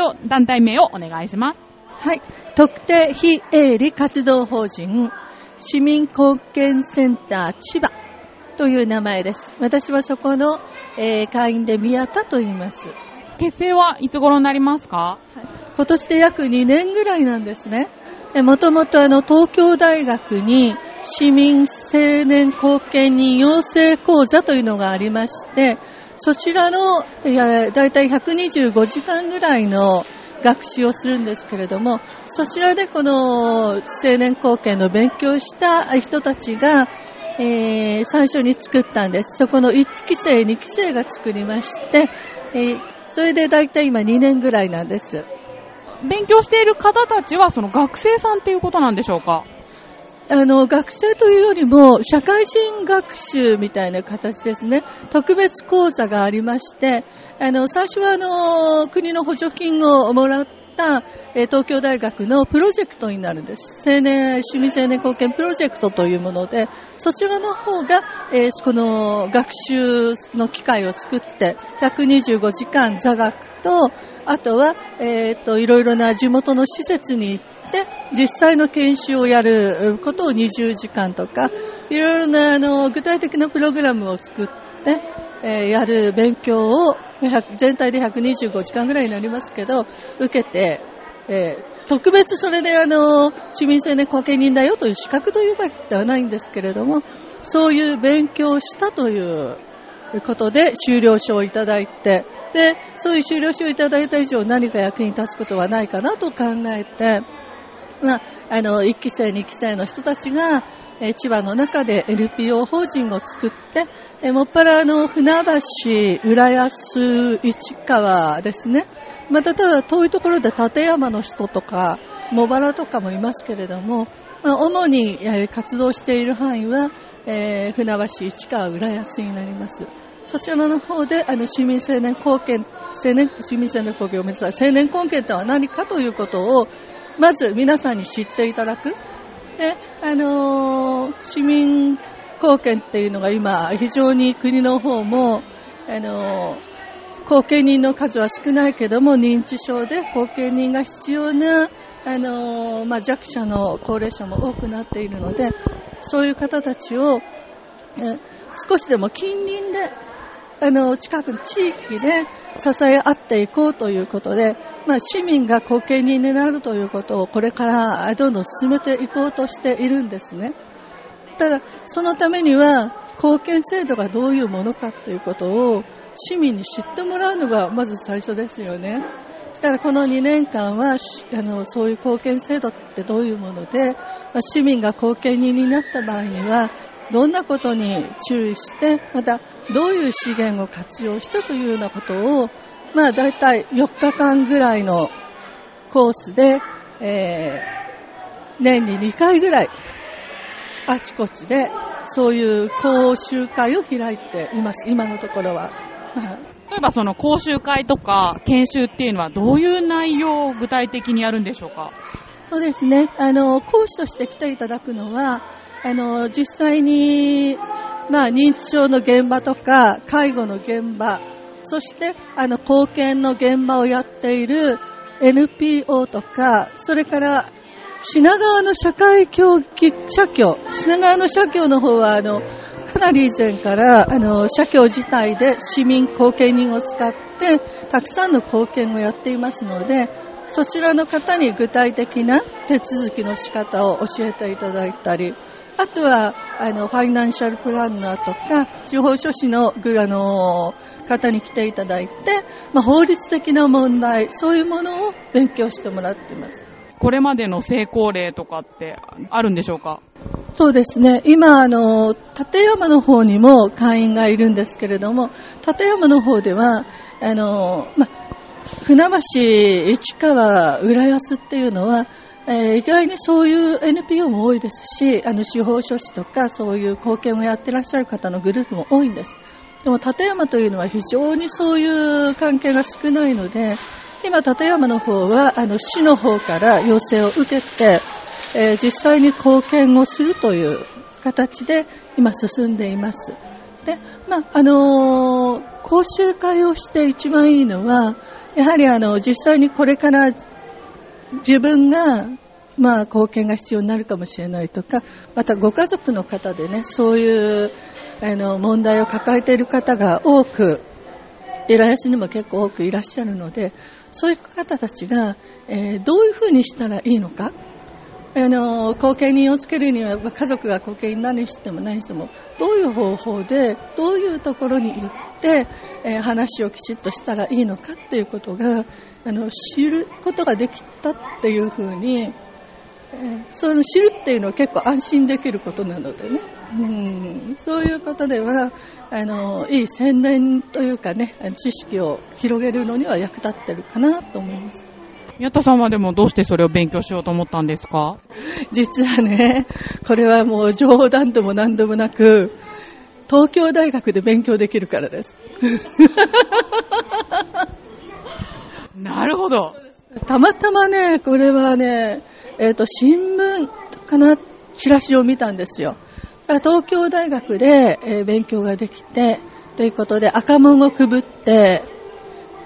と団体名をお願いします。はい。特定非営利活動法人市民貢献センター千葉という名前です。私はそこの、えー、会員で宮田と言います。結成はいつ頃になりますか、はい、今年で約2年ぐらいなんですね。もともとあの東京大学に市民青年貢献人養成講座というのがありまして、そちらの、いや、だいたい125時間ぐらいの学習をするんですけれども、そちらでこの青年貢献の勉強した人たちが、えー、最初に作ったんです。そこの1期生、2期生が作りまして、えー、それでだいたい今2年ぐらいなんです。勉強している方たちはその学生さんっていうことなんでしょうか？あの、学生というよりも、社会人学習みたいな形ですね。特別講座がありまして、あの、最初はあの、国の補助金をもらった、え東京大学のプロジェクトになるんです。青年、市民青年貢献プロジェクトというもので、そちらの方が、えー、この学習の機会を作って、125時間座学と、あとは、えっ、ー、と、いろいろな地元の施設に行って、で、実際の研修をやることを20時間とか、いろいろなあの具体的なプログラムを作って、えー、やる勉強を全体で125時間ぐらいになりますけど、受けて、えー、特別それであの市民青年後見人だよという資格というわけではないんですけれども、そういう勉強をしたということで修了書をいただいて、で、そういう修了書をいただいた以上何か役に立つことはないかなと考えて、まあ、あの、1期生、2期生の人たちが、え千葉の中で NPO 法人を作って、えもっぱらあの、船橋、浦安、市川ですね。またただ遠いところで立山の人とか、茂原とかもいますけれども、まあ、主に活動している範囲は、えー、船橋、市川、浦安になります。そちらの方で、あの、市民青年貢献、青年、市民青年貢献を目指す青年貢献とは何かということを、まず皆さんに知っていただく。で、あのー、市民貢献っていうのが今、非常に国の方も、あのー、後見人の数は少ないけども、認知症で後見人が必要な、あのー、まあ、弱者の高齢者も多くなっているので、そういう方たちを、少しでも近隣であの、近くの地域で支え合っていこうということで、まあ、市民が後見人になるということをこれからどんどん進めていこうとしているんですね。ただ、そのためには、貢献制度がどういうものかということを市民に知ってもらうのがまず最初ですよね。だからこの2年間はあのそういう貢献制度ってどういうもので、まあ、市民が後見人になった場合にはどんなことに注意してまたどういう資源を活用したというようなことを、まあ大体4日間ぐらいのコースで、えー、年に2回ぐらい、あちこちでそういう講習会を開いています、今のところは。例えばその講習会とか研修っていうのはどういう内容を具体的にやるんでしょうか？そうですね。あの、講師として来ていただくのは、あの、実際にまあ、認知症の現場とか介護の現場そしてあの貢献の現場をやっている NPO とかそれから品川の社会協議社協品川の社協の方はあのかなり以前からあの社協自体で市民貢献人を使ってたくさんの貢献をやっていますのでそちらの方に具体的な手続きの仕方を教えていただいたりあとは、あの、ファイナンシャルプランナーとか、司法書士の、あの、方に来ていただいて、まあ、法律的な問題、そういうものを勉強してもらっています。これまでの成功例とかってあるんでしょうか？そうですね。今、あの、立山の方にも会員がいるんですけれども、立山の方では、あの、ま船橋、市川、浦安っていうのは、えー、意外にそういう NPO も多いですし、あの司法書士とかそういう貢献をやってらっしゃる方のグループも多いんです。でも立山というのは非常にそういう関係が少ないので、今立山の方はあの市の方から要請を受けて、えー、実際に貢献をするという形で今進んでいます。で、まあ、あのー、講習会をして一番いいのは、やはりあの実際にこれから自分がまあ、貢献が必要になるかもしれないとかまたご家族の方でねそういうあの問題を抱えている方が多く浦安にも結構多くいらっしゃるのでそういう方たちが、えー、どういうふうにしたらいいのかあの後見人をつけるには家族が後見人何しても何してもどういう方法でどういうところに行っ、えー、話をきちっとしたらいいのかっていうことがあの知ることができたっていうふうにその知るっていうのは結構安心できることなのでね、うん、そういうことではあのいい宣伝というかね知識を広げるのには役立ってるかなと思います。宮田さんはでもどうしてそれを勉強しようと思ったんですか？実はねこれはもう冗談でも何でもなく東京大学で勉強できるからです なるほどたまたまねこれはねえっ、ー、と、新聞かな、チラシを見たんですよ。東京大学で、えー、勉強ができて、ということで赤門をくぶって、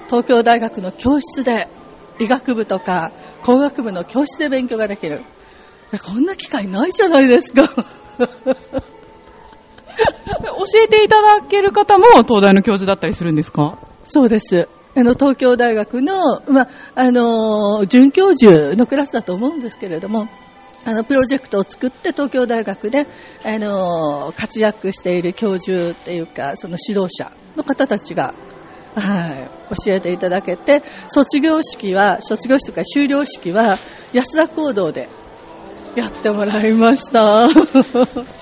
東京大学の教室で、医学部とか工学部の教室で勉強ができる。こんな機会ないじゃないですか。教えていただける方も東大の教授だったりするんですか？そうです。あの、東京大学の、まあの、准教授のクラスだと思うんですけれども、あの、プロジェクトを作って東京大学で、あの、活躍している教授っていうか、その指導者の方たちが、はい、教えていただけて、卒業式は、卒業式とか修了式は、安田講堂でやってもらいました。ちょっ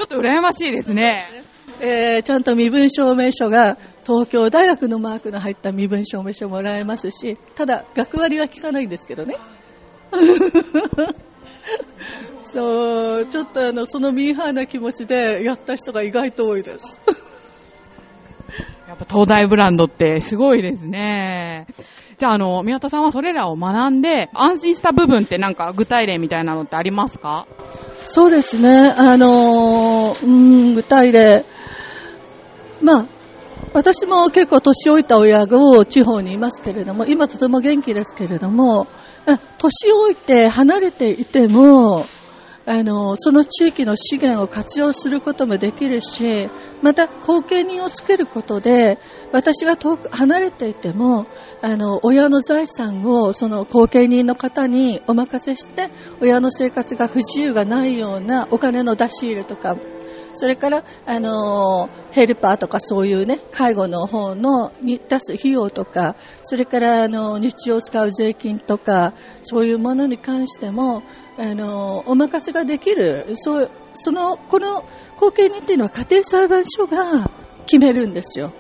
と羨ましいですね。えー、ちゃんと身分証明書が東京大学のマークの入った身分証明書もらえますし、ただ、学割は効かないんですけどね。そう、ちょっとあの、そのミーハーな気持ちでやった人が意外と多いです。やっぱ東大ブランドってすごいですね。じゃあ、あの、宮田さんはそれらを学んで、安心した部分ってなんか具体例みたいなのってありますか？そうですね。あのうん、具体例。まあ、私も結構年老いた親が地方にいますけれども、今とても元気ですけれども、年老いて離れていても、あの、その地域の資源を活用することもできるし、また後継人をつけることで、私が遠く離れていても、あの、親の財産をその後継人の方にお任せして、親の生活が不自由がないようなお金の出し入れとか、それから、あのヘルパーとかそういうね、介護の方のに出す費用とか、それからあの日常使う税金とか、そういうものに関しても、あのお任せができる、そうそのこの後継人っていうのは家庭裁判所が決めるんですよ。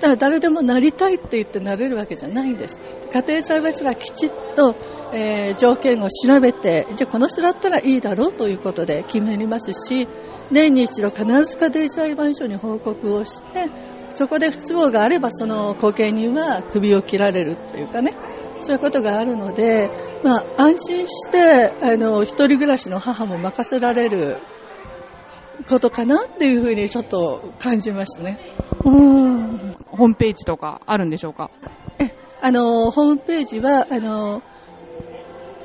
だから誰でもなりたいって言ってなれるわけじゃないんです。家庭裁判所がきちっと、えー、条件を調べて、じゃあこの人だったらいいだろうということで決めますし、年に一度必ず家庭裁判所に報告をしてそこで不都合があればその後継人は首を切られるっていうかね。そういうことがあるので、まあ、安心してあの一人暮らしの母も任せられることかなっていうふうにちょっと感じましたね。うん。ホームページとかあるんでしょうか？えあのホームページはあの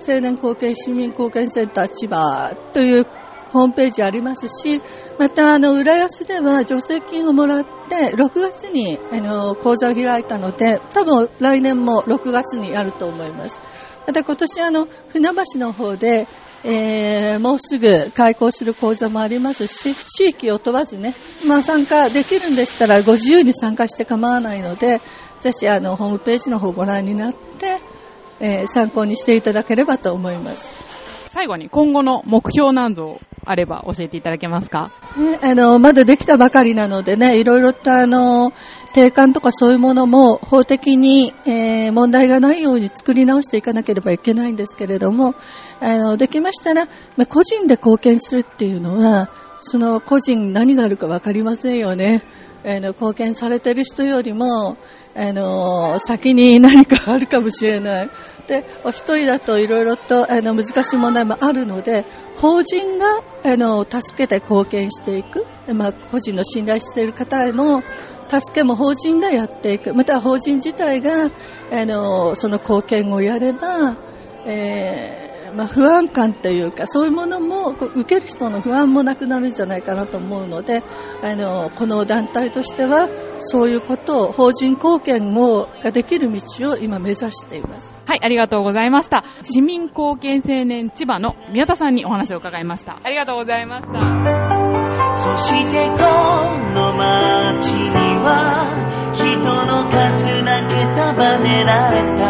青年後継市民貢献センター千葉というホームページありますし、また、あの、浦安では助成金をもらって、6月に、あの、講座を開いたので、多分来年も6月にやると思います。また今年、あの、船橋の方で、えー、もうすぐ開講する講座もありますし、地域を問わずね、まあ参加できるんでしたらご自由に参加して構わないので、ぜひあの、ホームページの方をご覧になって、えー、参考にしていただければと思います。最後に今後の目標なんぞあれば教えていただけますか、ね、あの、まだできたばかりなのでね、いろいろとあの、定款とかそういうものも法的に、えー、問題がないように作り直していかなければいけないんですけれども、あの、できましたら、ま、個人で貢献するっていうのは、その個人何があるかわかりませんよね。あの、貢献されてる人よりも、あの、先に何かあるかもしれない。で、お一人だといろいろとあの難しい問題もあるので、法人があの助けて貢献していく、まあ、個人の信頼している方への助けも法人がやっていく。また法人自体が、あの、その貢献をやれば、えーまあ、不安感というかそういうものも受ける人の不安もなくなるんじゃないかなと思うのであのこの団体としてはそういうことを法人貢献をができる道を今目指しています。はいありがとうございました。市民貢献青年千葉の宮田さんにお話を伺いました。ありがとうございました。そしてこの街には人の数だけ束ねられた